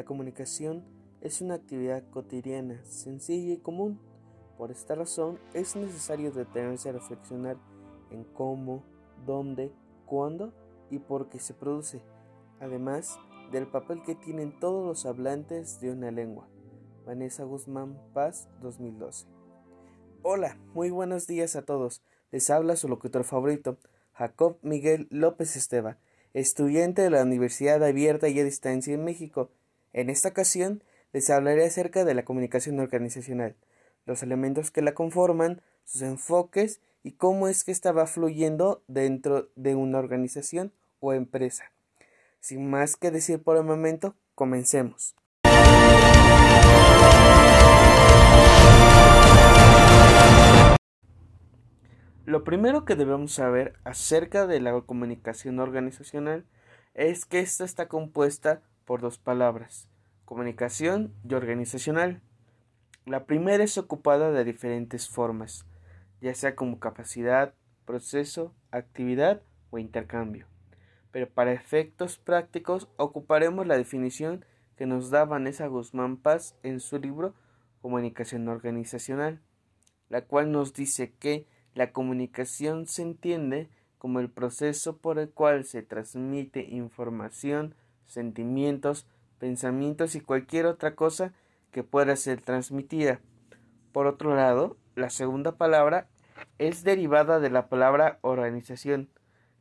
La comunicación es una actividad cotidiana, sencilla y común. Por esta razón es necesario detenerse a reflexionar en cómo, dónde, cuándo y por qué se produce, además del papel que tienen todos los hablantes de una lengua. Vanessa Guzmán Paz 2012. Hola, muy buenos días a todos. Les habla su locutor favorito, Jacob Miguel López Esteva, estudiante de la Universidad Abierta y a Distancia en México. En esta ocasión les hablaré acerca de la comunicación organizacional, los elementos que la conforman, sus enfoques y cómo es que esta va fluyendo dentro de una organización o empresa. Sin más que decir por el momento, comencemos. Lo primero que debemos saber acerca de la comunicación organizacional es que ésta está compuesta por dos palabras, comunicación y organizacional. La primera es ocupada de diferentes formas, ya sea como capacidad, proceso, actividad o intercambio. Pero para efectos prácticos ocuparemos la definición que nos da Vanessa Guzmán Paz en su libro Comunicación Organizacional, la cual nos dice que la comunicación se entiende como el proceso por el cual se transmite información, sentimientos, pensamientos y cualquier otra cosa que pueda ser transmitida. Por otro lado, la segunda palabra es derivada de la palabra organización,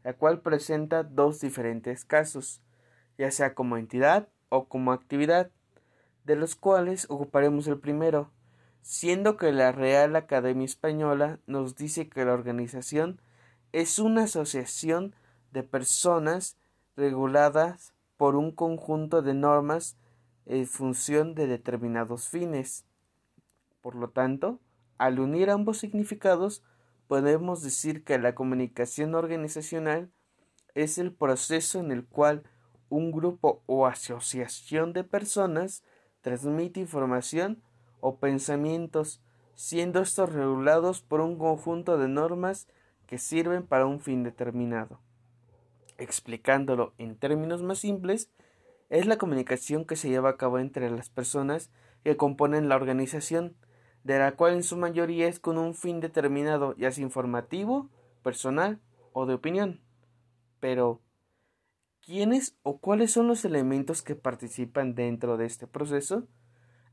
la cual presenta dos diferentes casos, ya sea como entidad o como actividad, de los cuales ocuparemos el primero, siendo que la Real Academia Española nos dice que la organización es una asociación de personas reguladas por un conjunto de normas en función de determinados fines. Por lo tanto, al unir ambos significados, podemos decir que la comunicación organizacional es el proceso en el cual un grupo o asociación de personas transmite información o pensamientos, siendo estos regulados por un conjunto de normas que sirven para un fin determinado. Explicándolo en términos más simples, es la comunicación que se lleva a cabo entre las personas que componen la organización, de la cual en su mayoría es con un fin determinado, ya sea informativo, personal o de opinión. Pero, ¿quiénes o cuáles son los elementos que participan dentro de este proceso?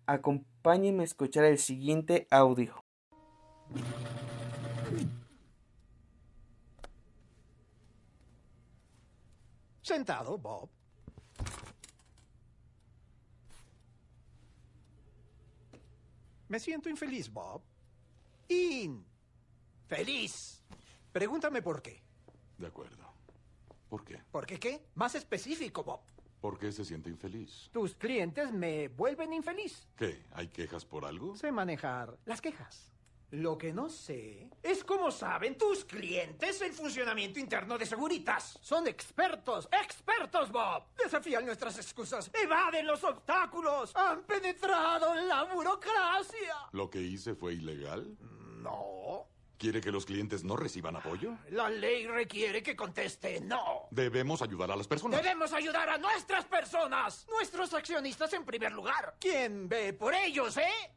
Acompáñenme a escuchar el siguiente audio. Sentado, Bob. Me siento infeliz, Bob. Infeliz. Pregúntame por qué. De acuerdo. ¿Por qué? ¿Por qué qué? Más específico, Bob. ¿Por qué se siente infeliz? Tus clientes me vuelven infeliz. ¿Qué? ¿Hay quejas por algo? Sé manejar las quejas. Lo que no sé es cómo saben tus clientes el funcionamiento interno de Seguritas. Son expertos, expertos, Bob. Desafían nuestras excusas, evaden los obstáculos, han penetrado en la burocracia. ¿Lo que hice fue ilegal? No. ¿Quiere que los clientes no reciban apoyo? La ley requiere que conteste no. Debemos ayudar a las personas. Debemos ayudar a nuestras personas, nuestros accionistas en primer lugar. ¿Quién ve por ellos, eh?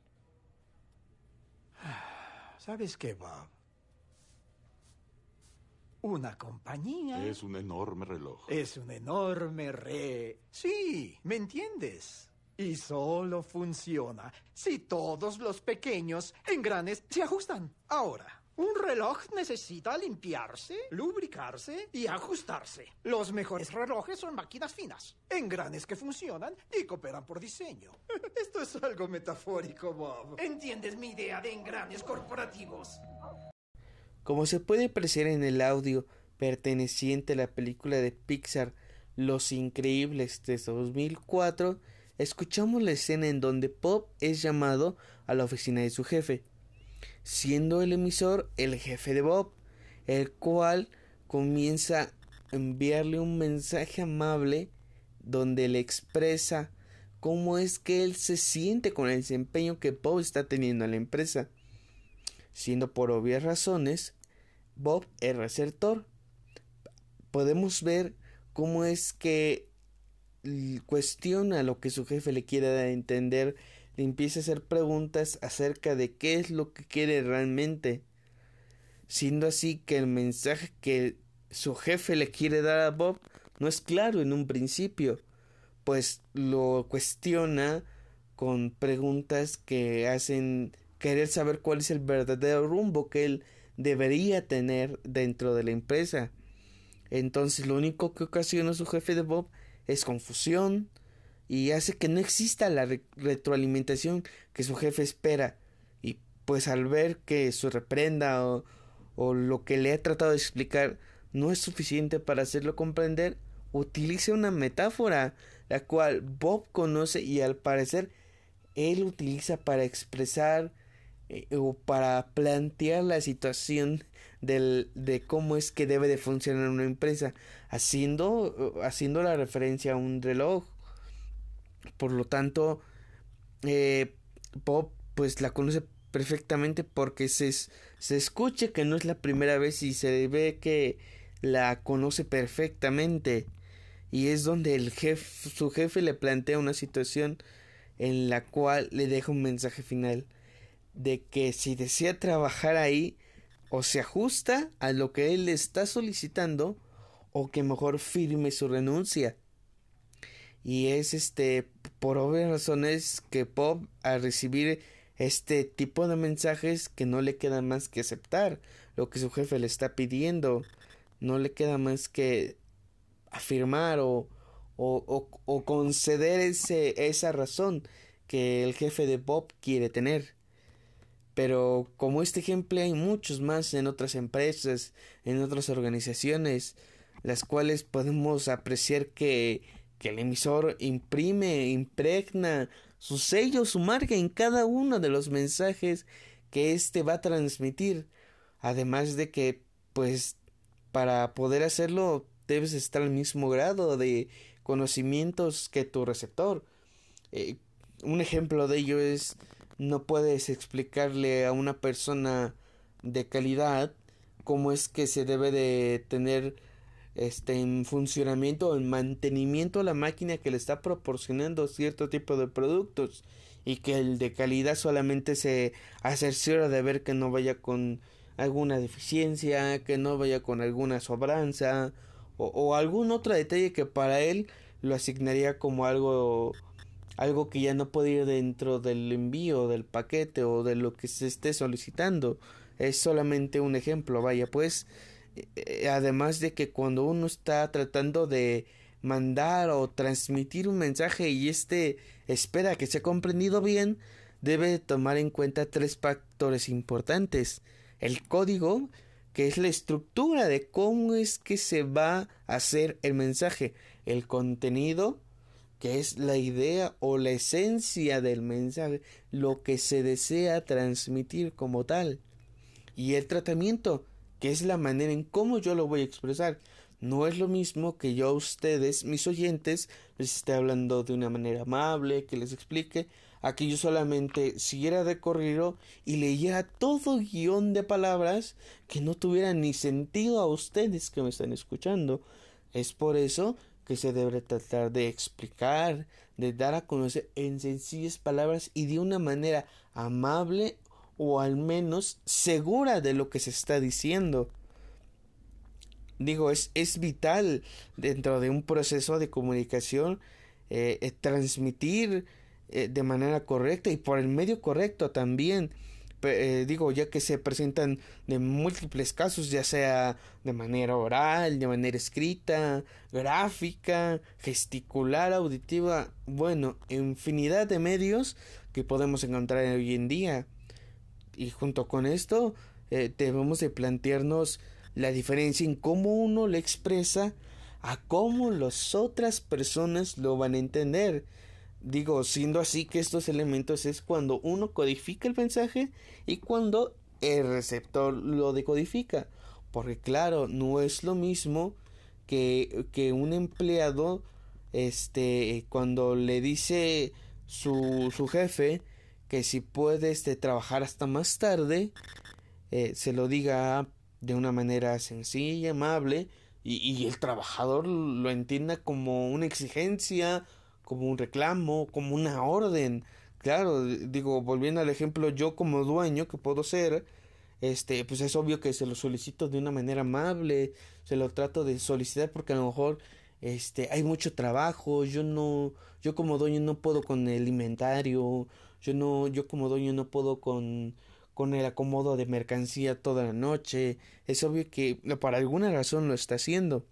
¿Sabes qué, Bob? Una compañía Es un enorme reloj. es un enorme re. Sí, ¿me entiendes? Y solo funciona si todos los pequeños engranes se ajustan. Ahora, un reloj necesita limpiarse, lubricarse y ajustarse. Los mejores relojes son máquinas finas, engranes que funcionan y cooperan por diseño. Esto es algo metafórico, Bob. ¿Entiendes mi idea de engranes corporativos? Como se puede apreciar en el audio perteneciente a la película de Pixar Los Increíbles de 2004, escuchamos la escena en donde Pop es llamado a la oficina de su jefe, siendo el emisor el jefe de Bob, el cual comienza a enviarle un mensaje amable donde le expresa cómo es que él se siente con el desempeño que Bob está teniendo en la empresa, siendo por obvias razones Bob el receptor. Podemos ver cómo es que cuestiona lo que su jefe le quiere entender, le empieza a hacer preguntas acerca de qué es lo que quiere realmente, siendo así que el mensaje que su jefe le quiere dar a Bob no es claro en un principio, pues lo cuestiona con preguntas que hacen querer saber cuál es el verdadero rumbo que él debería tener dentro de la empresa. Entonces lo único que ocasiona su jefe de Bob es confusión y hace que no exista la retroalimentación que su jefe espera. Y pues al ver que su reprenda o, o lo que le ha tratado de explicar no es suficiente para hacerlo comprender, utiliza una metáfora la cual Bob conoce y al parecer él utiliza para expresar eh, o para plantear la situación del, de cómo es que debe de funcionar una empresa, haciendo, haciendo la referencia a un reloj. Por lo tanto, eh, Bob pues la conoce perfectamente porque se, se escucha que no es la primera vez y se ve que la conoce perfectamente. Y es donde el jefe, su jefe le plantea una situación en la cual le deja un mensaje final de que si desea trabajar ahí o se ajusta a lo que él le está solicitando o que mejor firme su renuncia. Y es este por obvias razones que Bob al recibir este tipo de mensajes que no le queda más que aceptar lo que su jefe le está pidiendo, no le queda más que afirmar o, o, o conceder ese, esa razón que el jefe de Bob quiere tener. Pero como este ejemplo hay muchos más en otras empresas, en otras organizaciones, las cuales podemos apreciar que, que el emisor imprime, impregna su sello, su marca en cada uno de los mensajes que éste va a transmitir. Además de que, pues, para poder hacerlo debes estar al mismo grado de conocimientos que tu receptor. Eh, un ejemplo de ello es no puedes explicarle a una persona de calidad cómo es que se debe de tener este en funcionamiento o en mantenimiento la máquina que le está proporcionando cierto tipo de productos y que el de calidad solamente se cerciora de ver que no vaya con alguna deficiencia, que no vaya con alguna sobranza o, o algún otro detalle que para él lo asignaría como algo algo que ya no puede ir dentro del envío del paquete o de lo que se esté solicitando. Es solamente un ejemplo, vaya, pues además de que cuando uno está tratando de mandar o transmitir un mensaje y este espera que sea comprendido bien, debe tomar en cuenta tres factores importantes. El código, que es la estructura de cómo es que se va a hacer el mensaje. El contenido, que es la idea o la esencia del mensaje, lo que se desea transmitir como tal. Y el tratamiento, que es la manera en cómo yo lo voy a expresar. No es lo mismo que yo a ustedes, mis oyentes, les esté hablando de una manera amable, que les explique, a que yo solamente siguiera de corrido y leyera todo guion de palabras que no tuvieran ni sentido a ustedes que me están escuchando. Es por eso que se debe tratar de explicar, de dar a conocer en sencillas palabras y de una manera amable o al menos segura de lo que se está diciendo. Digo, es, es vital dentro de un proceso de comunicación eh, eh, transmitir eh, de manera correcta y por el medio correcto también. Digo, ya que se presentan de múltiples casos, ya sea de manera oral, de manera escrita, gráfica, gesticular, auditiva, bueno, infinidad de medios que podemos encontrar hoy en día. Y junto con esto, eh, debemos de plantearnos la diferencia en cómo uno le expresa a cómo las otras personas lo van a entender. Digo, siendo así que estos elementos es cuando uno codifica el mensaje y cuando el receptor lo decodifica. Porque claro, no es lo mismo que, que un empleado, este, cuando le dice su, su jefe que si puede este, trabajar hasta más tarde, eh, se lo diga de una manera sencilla, amable, y, y el trabajador lo entienda como una exigencia, como un reclamo, como una orden. Claro, digo, volviendo al ejemplo, yo como dueño que puedo ser, este, pues es obvio que se lo solicito de una manera amable, se lo trato de solicitar porque a lo mejor este hay mucho trabajo, yo no yo como dueño no puedo con el inventario, yo no yo como dueño no puedo con con el acomodo de mercancía toda la noche, es obvio que para alguna razón lo está haciendo.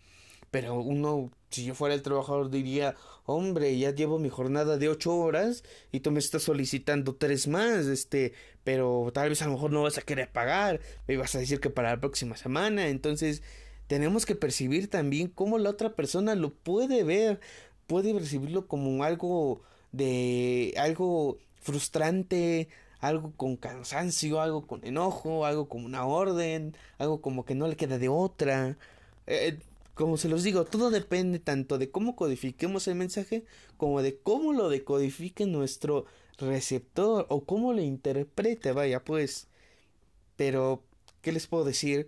Pero uno, si yo fuera el trabajador, diría, hombre, ya llevo mi jornada de ocho horas y tú me estás solicitando tres más, este, pero tal vez a lo mejor no vas a querer pagar, me vas a decir que para la próxima semana, entonces tenemos que percibir también cómo la otra persona lo puede ver, puede percibirlo como algo de algo frustrante, algo con cansancio, algo con enojo, algo como una orden, algo como que no le queda de otra. Eh, como se los digo, todo depende tanto de cómo codifiquemos el mensaje como de cómo lo decodifique nuestro receptor o cómo lo interprete, vaya pues. Pero, ¿qué les puedo decir?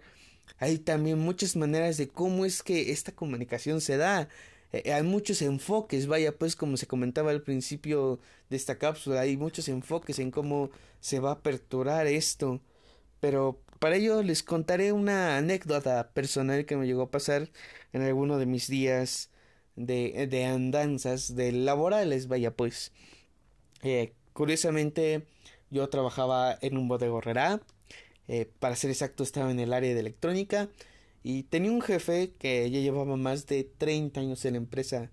Hay también muchas maneras de cómo es que esta comunicación se da. Eh, hay muchos enfoques, vaya pues como se comentaba al principio de esta cápsula, hay muchos enfoques en cómo se va a aperturar esto. Pero para ello les contaré una anécdota personal que me llegó a pasar en alguno de mis días de, andanzas de laborales, vaya pues. Eh, curiosamente yo trabajaba en un bodegorrera, eh, para ser exacto estaba en el área de electrónica y tenía un jefe que ya llevaba más de 30 años en la empresa.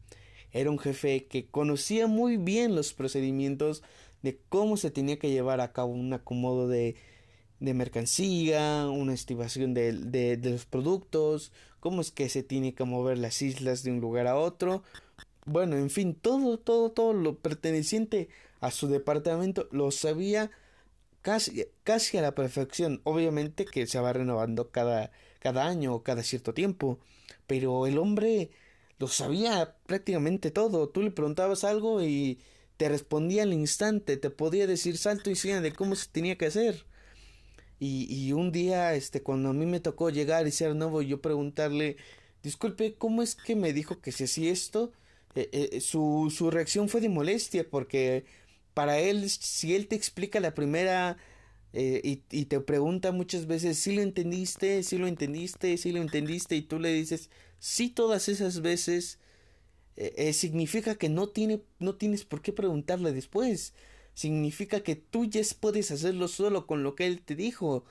Era un jefe que conocía muy bien los procedimientos de cómo se tenía que llevar a cabo un acomodo de de mercancía, una estimación de, de, de, los productos, cómo es que se tiene que mover las islas de un lugar a otro. Bueno, en fin, todo, todo, todo lo perteneciente a su departamento lo sabía casi, casi a la perfección. Obviamente que se va renovando cada, cada año cada cierto tiempo, pero el hombre lo sabía prácticamente todo. Tú le preguntabas algo y te respondía al instante, te podía decir salto y siga de cómo se tenía que hacer. Y, un día, este, cuando a mí me tocó llegar y ser nuevo, yo preguntarle, disculpe, ¿cómo es que me dijo que se hacía esto? Eh, eh, su, su reacción fue de molestia, porque para él, si él te explica la primera eh, y, y, te pregunta muchas veces, si ¿sí lo entendiste, si ¿Sí lo entendiste, si ¿Sí lo entendiste, y tú le dices, sí todas esas veces, significa que no, tiene, no tienes por qué preguntarle después significa que tú ya puedes hacerlo solo con lo que él te dijo.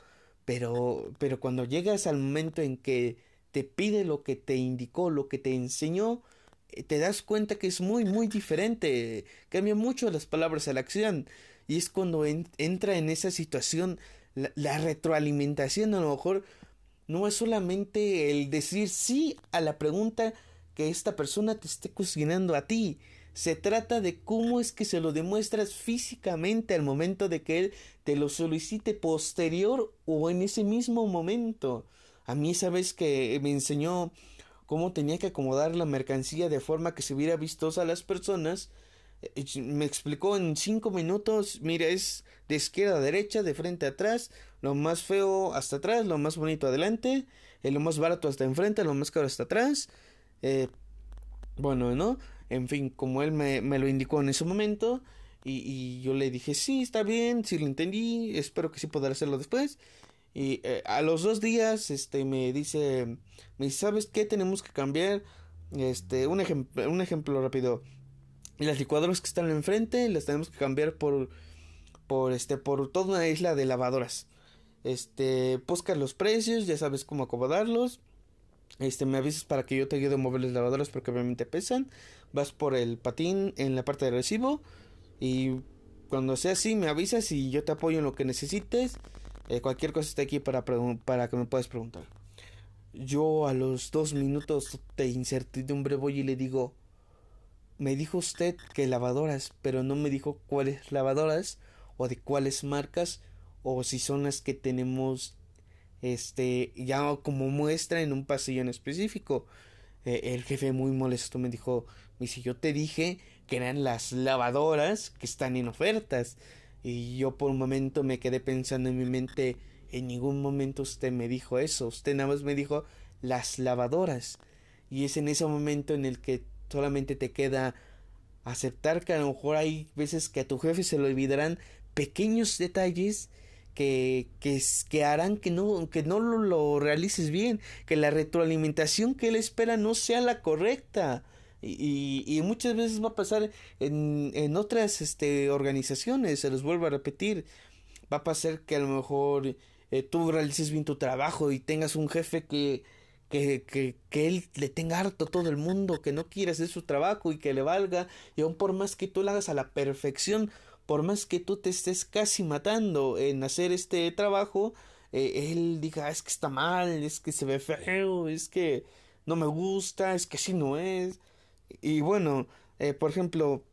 Pero, pero cuando llegas al momento en que te pide lo que te indicó, lo que te enseñó, eh, te das cuenta que es muy, muy diferente. Cambia mucho las palabras a la acción. Y es cuando entra en esa situación la, la retroalimentación. A lo mejor no es solamente el decir sí a la pregunta que esta persona te esté cuestionando a ti, se trata de cómo es que se lo demuestras físicamente al momento de que él te lo solicite posterior o en ese mismo momento. A mí esa vez que me enseñó cómo tenía que acomodar la mercancía de forma que se viera vistosa a las personas, me explicó en cinco minutos, mira, es de izquierda a derecha, de frente a atrás, lo más feo hasta atrás, lo más bonito adelante, eh, lo más barato hasta enfrente, lo más caro hasta atrás. Eh, bueno, ¿no? En fin, como él me, me lo indicó en ese momento, y, yo le dije, sí, está bien, sí lo entendí, espero que sí podrá hacerlo después. Y eh, a los dos días, este, me dice, me ¿sabes qué? Tenemos que cambiar, este, un ejemplo, un ejemplo rápido. Las licuadoras que están enfrente, las tenemos que cambiar por, por, este, por toda una isla de lavadoras. Este, busca los precios, ya sabes cómo acomodarlos. Este, me avisas para que yo te ayude a mover las lavadoras porque obviamente pesan vas por el patín en la parte de recibo y cuando sea así me avisas y yo te apoyo en lo que necesites. Eh, cualquier cosa está aquí para, para que me puedas preguntar. Yo a los dos minutos de incertidumbre voy y le digo, me dijo usted que lavadoras, pero no me dijo cuáles lavadoras o de cuáles marcas o si son las que tenemos este ya como muestra en un pasillo en específico. Eh, el jefe muy molesto me dijo, y si yo te dije que eran las lavadoras que están en ofertas. Y yo por un momento me quedé pensando en mi mente, en ningún momento usted me dijo eso. Usted nada más me dijo las lavadoras. Y es en ese momento en el que solamente te queda aceptar que a lo mejor hay veces que a tu jefe se le olvidarán pequeños detalles que, que, harán que no, que no lo, lo, realices bien, que la retroalimentación que él espera no sea la correcta. Y, y, muchas veces va a pasar en, en otras este, organizaciones, se los vuelvo a repetir, va a pasar que a lo mejor eh, tú realices bien tu trabajo y tengas un jefe que, que, que, que, él le tenga harto todo el mundo, que no quiere hacer su trabajo y que le valga, y aún por más que tú lo hagas a la perfección, por más que tú te estés casi matando en hacer este trabajo, eh, él diga, es que está mal, es que se ve feo, es que no me gusta, es que así no es. Y bueno, eh, por ejemplo,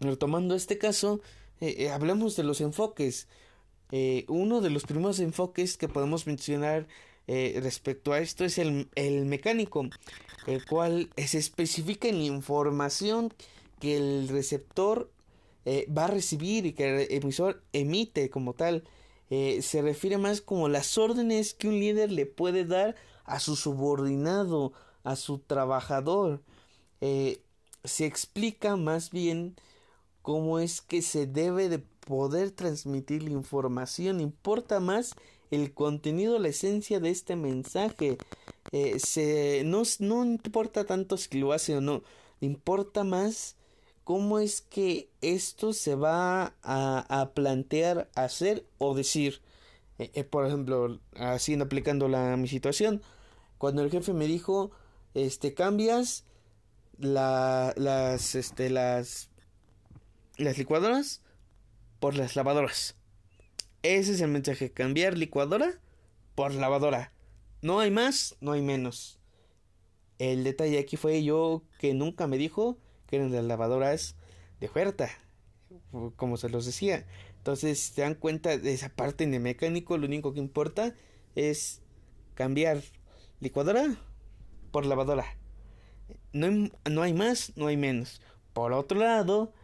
retomando este caso, eh, hablamos de los enfoques. uno de los primeros enfoques que podemos mencionar respecto a esto es el, el mecánico, el cual se especifica en la información que el receptor eh, va a recibir y que el emisor emite como tal. Eh, se refiere más como las órdenes que un líder le puede dar a su subordinado, a su trabajador. Eh, se explica más bien cómo es que se debe de poder transmitir la información. Importa más el contenido, la esencia de este mensaje. se, no, no importa tanto si lo hace o no. Importa más cómo es que esto se va a, a plantear hacer o decir. Eh, eh, por ejemplo, haciendo aplicando la mi situación, cuando el jefe me dijo, este, cambias la, las, este, las, las licuadoras por las lavadoras. Ese es el mensaje, cambiar licuadora por lavadora. No hay más, no hay menos. El detalle aquí fue yo que nunca me dijo que eran las lavadoras de oferta, como se los decía. Entonces, se dan cuenta de esa parte de mecánico, lo único que importa es cambiar licuadora por lavadora. No no hay más, no hay menos. Por otro lado,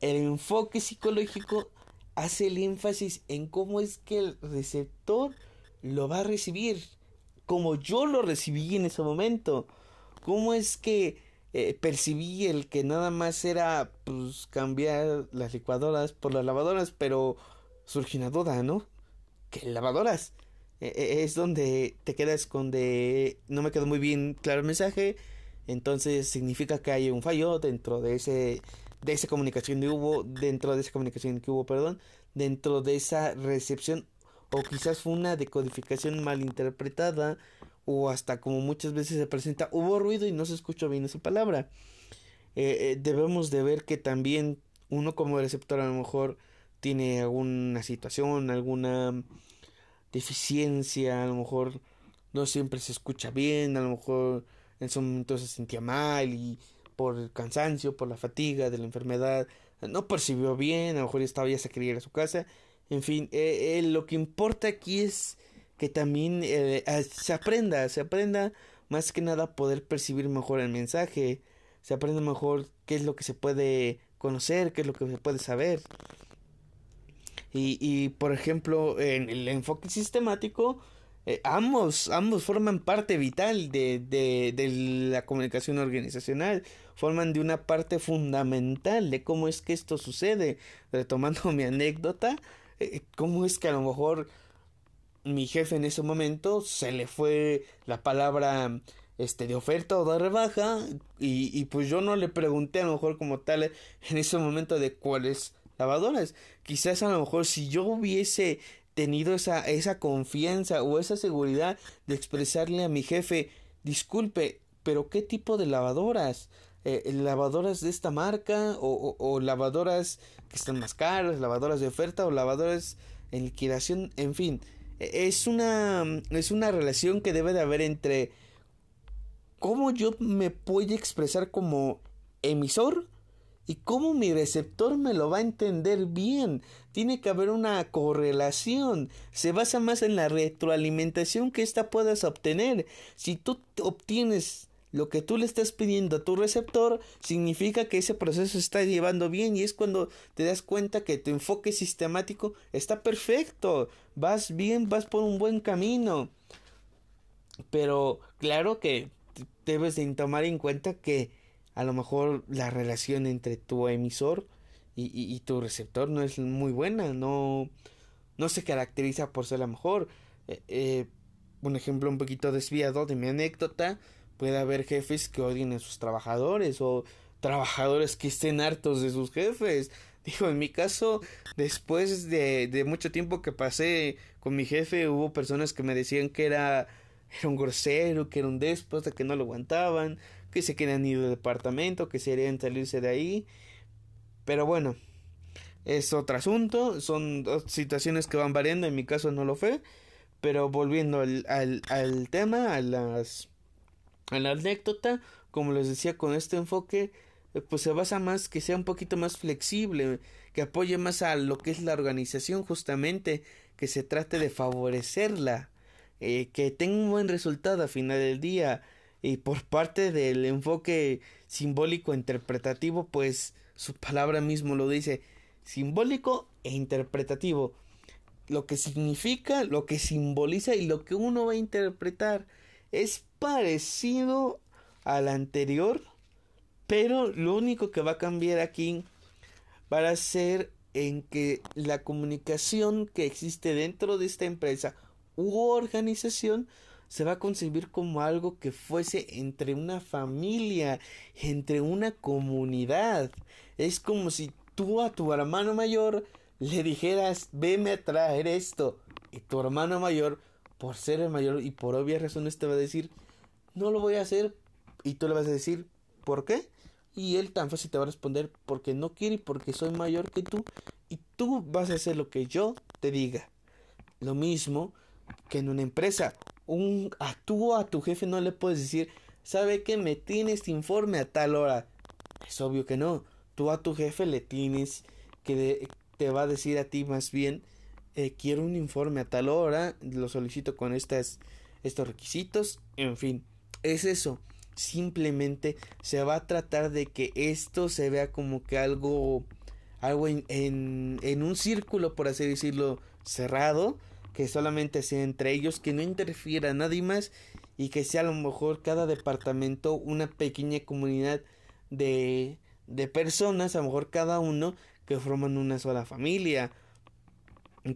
el enfoque psicológico hace el énfasis en cómo es que el receptor lo va a recibir, como yo lo recibí en ese momento. Cómo es que eh, percibí el que nada más era pues cambiar las licuadoras por las lavadoras, pero surgió una duda, ¿no? ¿Qué lavadoras? E, e, es donde te quedas con de no me quedó muy bien claro el mensaje, entonces significa que hay un fallo dentro de ese de esa comunicación que hubo, dentro de esa comunicación que hubo, perdón, dentro de esa recepción o quizás fue una decodificación mal interpretada o hasta como muchas veces se presenta, hubo ruido y no se escuchó bien esa palabra. Eh, eh, debemos de ver que también uno como receptor a lo mejor tiene alguna situación, alguna deficiencia, a lo mejor no siempre se escucha bien, a lo mejor en su momento se sentía mal y por el cansancio, por la fatiga de la enfermedad, no percibió bien, a lo mejor estaba ya se quería ir a su casa, en fin, eh, lo que importa aquí es que también eh, se aprenda, se aprenda más que nada poder percibir mejor el mensaje, se aprenda mejor qué es lo que se puede conocer, qué es lo que se puede saber. Y, por ejemplo, en el enfoque sistemático, eh, ambos, ambos forman parte vital de, de, la comunicación organizacional, forman de una parte fundamental de cómo es que esto sucede. Retomando mi anécdota, eh, cómo es que a lo mejor mi jefe en ese momento se le fue la palabra este de oferta o de rebaja y, y pues yo no le pregunté a lo mejor como tal en ese momento de cuáles lavadoras. Quizás a lo mejor si yo hubiese tenido esa esa confianza o esa seguridad de expresarle a mi jefe disculpe pero qué tipo de lavadoras eh, lavadoras de esta marca o, o, o lavadoras que están más caras lavadoras de oferta o lavadoras en liquidación en fin es una, es una relación que debe de haber entre cómo yo me puedo expresar como emisor y cómo mi receptor me lo va a entender bien. Tiene que haber una correlación. Se basa más en la retroalimentación que ésta puedas obtener. Si tú obtienes lo que tú le estás pidiendo a tu receptor significa que ese proceso está llevando bien y es cuando te das cuenta que tu enfoque sistemático está perfecto, vas bien, vas por un buen camino. Pero claro que debes de tomar en cuenta que a lo mejor la relación entre tu emisor y, y, tu receptor no es muy buena, no, no se caracteriza por ser la mejor. Eh, eh, un ejemplo un poquito desviado de mi anécdota, puede haber jefes que odien a sus trabajadores o trabajadores que estén hartos de sus jefes. Digo, en mi caso, después de, de mucho tiempo que pasé con mi jefe, hubo personas que me decían que era, era un grosero, que era un déspota, que no lo aguantaban, que se querían ir del departamento, que se querían salirse de ahí. Pero bueno, es otro asunto, son situaciones que van variando, en mi caso no lo fue. Pero volviendo al, al, al tema, a las a la anécdota, como les decía, con este enfoque, eh, pues se basa más que sea un poquito más flexible, que apoye más a lo que es la organización justamente, que se trate de favorecerla, eh, que tenga un buen resultado a final del día. Y por parte del enfoque simbólico interpretativo, pues su palabra mismo lo dice, simbólico e interpretativo, lo que significa, lo que simboliza y lo que uno va a interpretar es parecido al anterior, pero lo único que va a cambiar aquí va a ser en que la comunicación que existe dentro de esta empresa u organización se va a concebir como algo que fuese entre una familia, entre una comunidad. Es como si tú a tu hermano mayor le dijeras, veme a traer esto. Y tu hermano mayor, por ser el mayor y por obvias razones, te va a decir, no lo voy a hacer. Y tú le vas a decir, ¿por qué? Y él tan fácil te va a responder, porque no quiere y porque soy mayor que tú. Y tú vas a hacer lo que yo te diga. Lo mismo que en una empresa. Un, a tú a tu jefe no le puedes decir, ¿sabe que me tienes informe a tal hora? Es obvio que no. Tú a tu jefe le tienes que te va a decir a ti más bien, eh, quiero un informe a tal hora, lo solicito con estas, estos requisitos, en fin es eso. Simplemente se va a tratar de que esto se vea como que algo, algo en, en, un círculo, por así decirlo, cerrado, que solamente sea entre ellos, que no interfiera nadie más y que sea a lo mejor cada departamento una pequeña comunidad de, de personas, a lo mejor cada uno que forman una sola familia,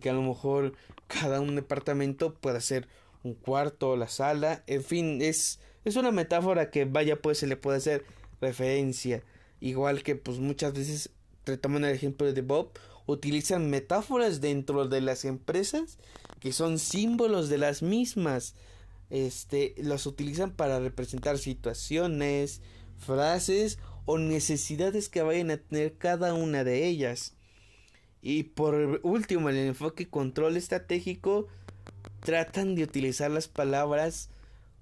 que a lo mejor cada un departamento pueda ser un cuarto, la sala, en fin, es es una metáfora que vaya pues se le puede hacer referencia. Igual que pues muchas veces, retomando el ejemplo de Bob, utilizan metáforas dentro de las empresas que son símbolos de las mismas. Este, los utilizan para representar situaciones, frases o necesidades que vayan a tener cada una de ellas. Y por último, el enfoque control estratégico tratan de utilizar las palabras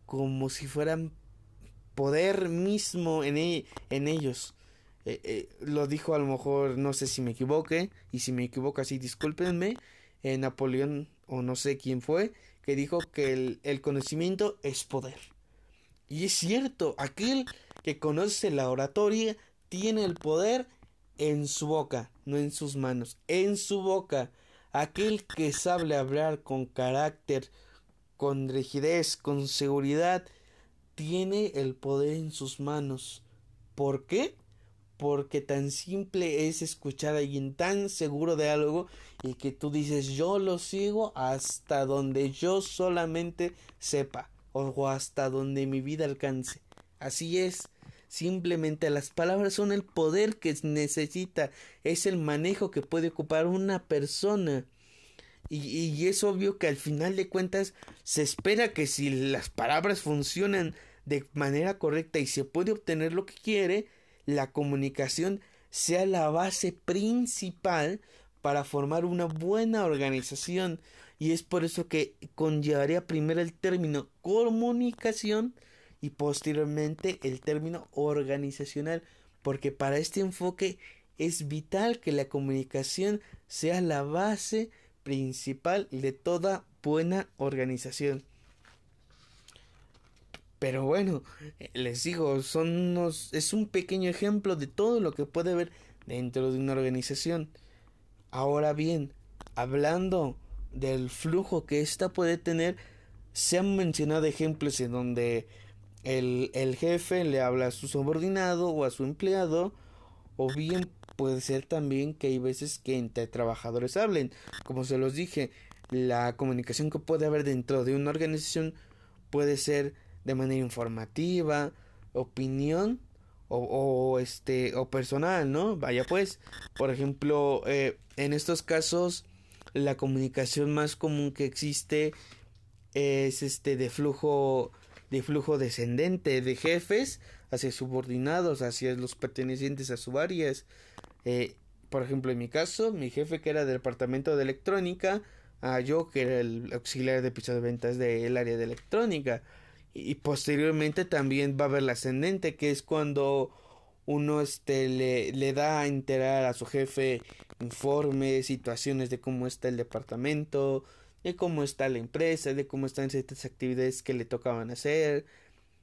como si fueran poder mismo en, e, en ellos. Eh, eh, lo dijo a lo mejor, no sé si me equivoque, y si me equivoco así, discúlpenme, eh, Napoleón o no sé quién fue, que dijo que el, el conocimiento es poder. Y es cierto, aquel que conoce la oratoria tiene el poder en su boca, no en sus manos, en su boca. Aquel que sabe hablar con carácter, con rigidez, con seguridad, tiene el poder en sus manos. ¿Por qué? Porque tan simple es escuchar a alguien tan seguro de algo y que tú dices yo lo sigo hasta donde yo solamente sepa o hasta donde mi vida alcance. Así es. Simplemente las palabras son el poder que necesita, es el manejo que puede ocupar una persona. Y, es obvio que al final de cuentas se espera que si las palabras funcionan de manera correcta y se puede obtener lo que quiere, la comunicación sea la base principal para formar una buena organización. Y es por eso que conllevaría primero el término comunicación y posteriormente el término organizacional, porque para este enfoque es vital que la comunicación sea la base principal de toda buena organización. Pero bueno, les digo, son es un pequeño ejemplo de todo lo que puede haber dentro de una organización. Ahora bien, hablando del flujo que ésta puede tener, se han mencionado ejemplos en donde el, el jefe le habla a su subordinado o a su empleado, o bien puede ser también que hay veces que entre trabajadores hablen. Como se los dije, la comunicación que puede haber dentro de una organización puede ser de manera informativa, opinión o, este o personal, ¿no? Vaya pues, por ejemplo, eh, en estos casos la comunicación más común que existe es este de flujo de flujo descendente de jefes hacia subordinados, hacia los pertenecientes a su áreas. Eh, por ejemplo, en mi caso, mi jefe que era del departamento de electrónica, a yo que era el auxiliar de piso de ventas del área de electrónica. Y, posteriormente también va a haber la ascendente, que es cuando uno este, le, le da a enterar a su jefe informes, situaciones de cómo está el departamento, de cómo está la empresa, de cómo están ciertas actividades que le tocaban hacer.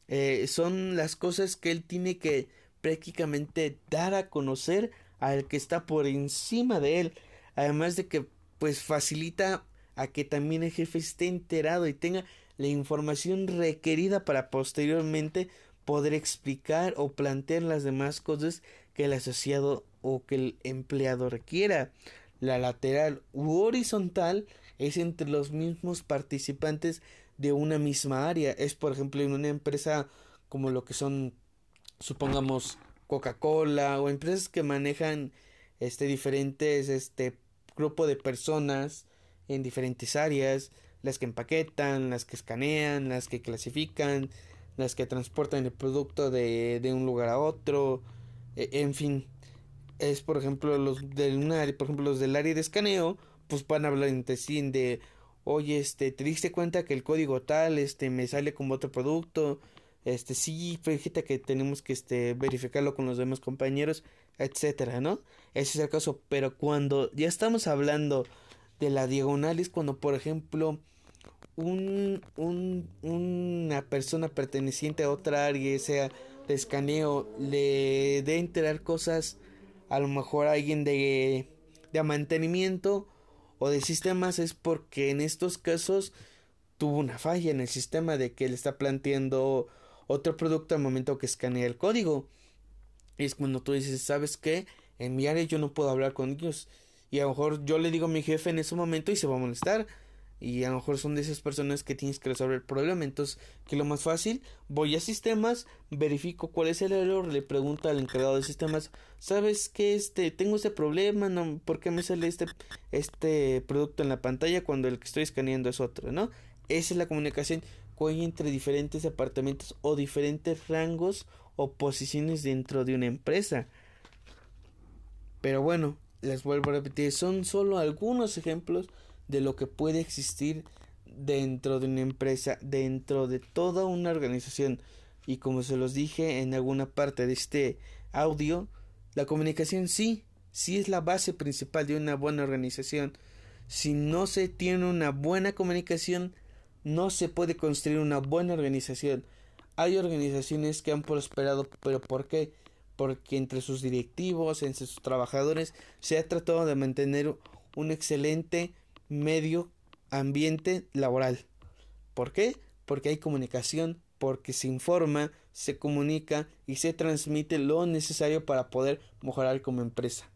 Eh, son las cosas que él tiene que prácticamente dar a conocer al que está por encima de él. Además de que pues facilita a que también el jefe esté enterado y tenga la información requerida para posteriormente poder explicar o plantear las demás cosas que el asociado o que el empleado requiera. La lateral u horizontal es entre los mismos participantes de una misma área. Es, por ejemplo, en una empresa como lo que son, supongamos, Coca-Cola o empresas que manejan este diferentes este grupo de personas en diferentes áreas, las que empaquetan, las que escanean, las que clasifican, las que transportan el producto de, de un lugar a otro, e, en fin, es por ejemplo los del por ejemplo los del área de escaneo pues van a hablar entre sí de, oye, este, ¿te diste cuenta que el código tal, este, me sale como otro producto? Este, sí, fíjate que tenemos que, este, verificarlo con los demás compañeros, etcétera, ¿no? Ese es el caso, pero cuando ya estamos hablando de la diagonal es cuando, por ejemplo, un, un, una persona perteneciente a otra área, sea de escaneo, le dé enterar cosas, a lo mejor a alguien de, de mantenimiento, o de sistemas es porque en estos casos tuvo una falla en el sistema de que le está planteando otro producto al momento que escanea el código. Es cuando tú dices, ¿sabes qué? En mi área yo no puedo hablar con ellos. Y a lo mejor yo le digo a mi jefe en ese momento y se va a molestar y a lo mejor son de esas personas que tienes que resolver el problema. Entonces, que lo más fácil, voy a sistemas, verifico cuál es el error, le pregunto al encargado de sistemas, ¿sabes qué? Este, tengo ese problema, no, ¿por qué me sale este, este producto en la pantalla cuando el que estoy escaneando es otro, ¿no? Esa es la comunicación que hay entre diferentes departamentos o diferentes rangos o posiciones dentro de una empresa. Pero bueno, les vuelvo a repetir, son solo algunos ejemplos de lo que puede existir dentro de una empresa, dentro de toda una organización. Y como se los dije en alguna parte de este audio, la comunicación sí, sí es la base principal de una buena organización. Si no se tiene una buena comunicación, no se puede construir una buena organización. Hay organizaciones que han prosperado, pero ¿por qué? Porque entre sus directivos, entre sus trabajadores, se ha tratado de mantener un excelente medio ambiente laboral. ¿Por qué? Porque hay comunicación, porque se informa, se comunica y se transmite lo necesario para poder mejorar como empresa.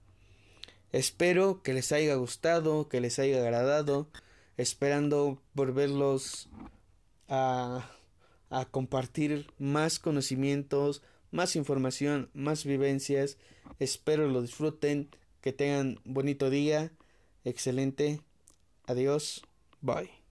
Espero que les haya gustado, que les haya agradado, esperando volverlos a, a compartir más conocimientos, más información, más vivencias. Espero lo disfruten, que tengan bonito día, excelente Adiós. Bye.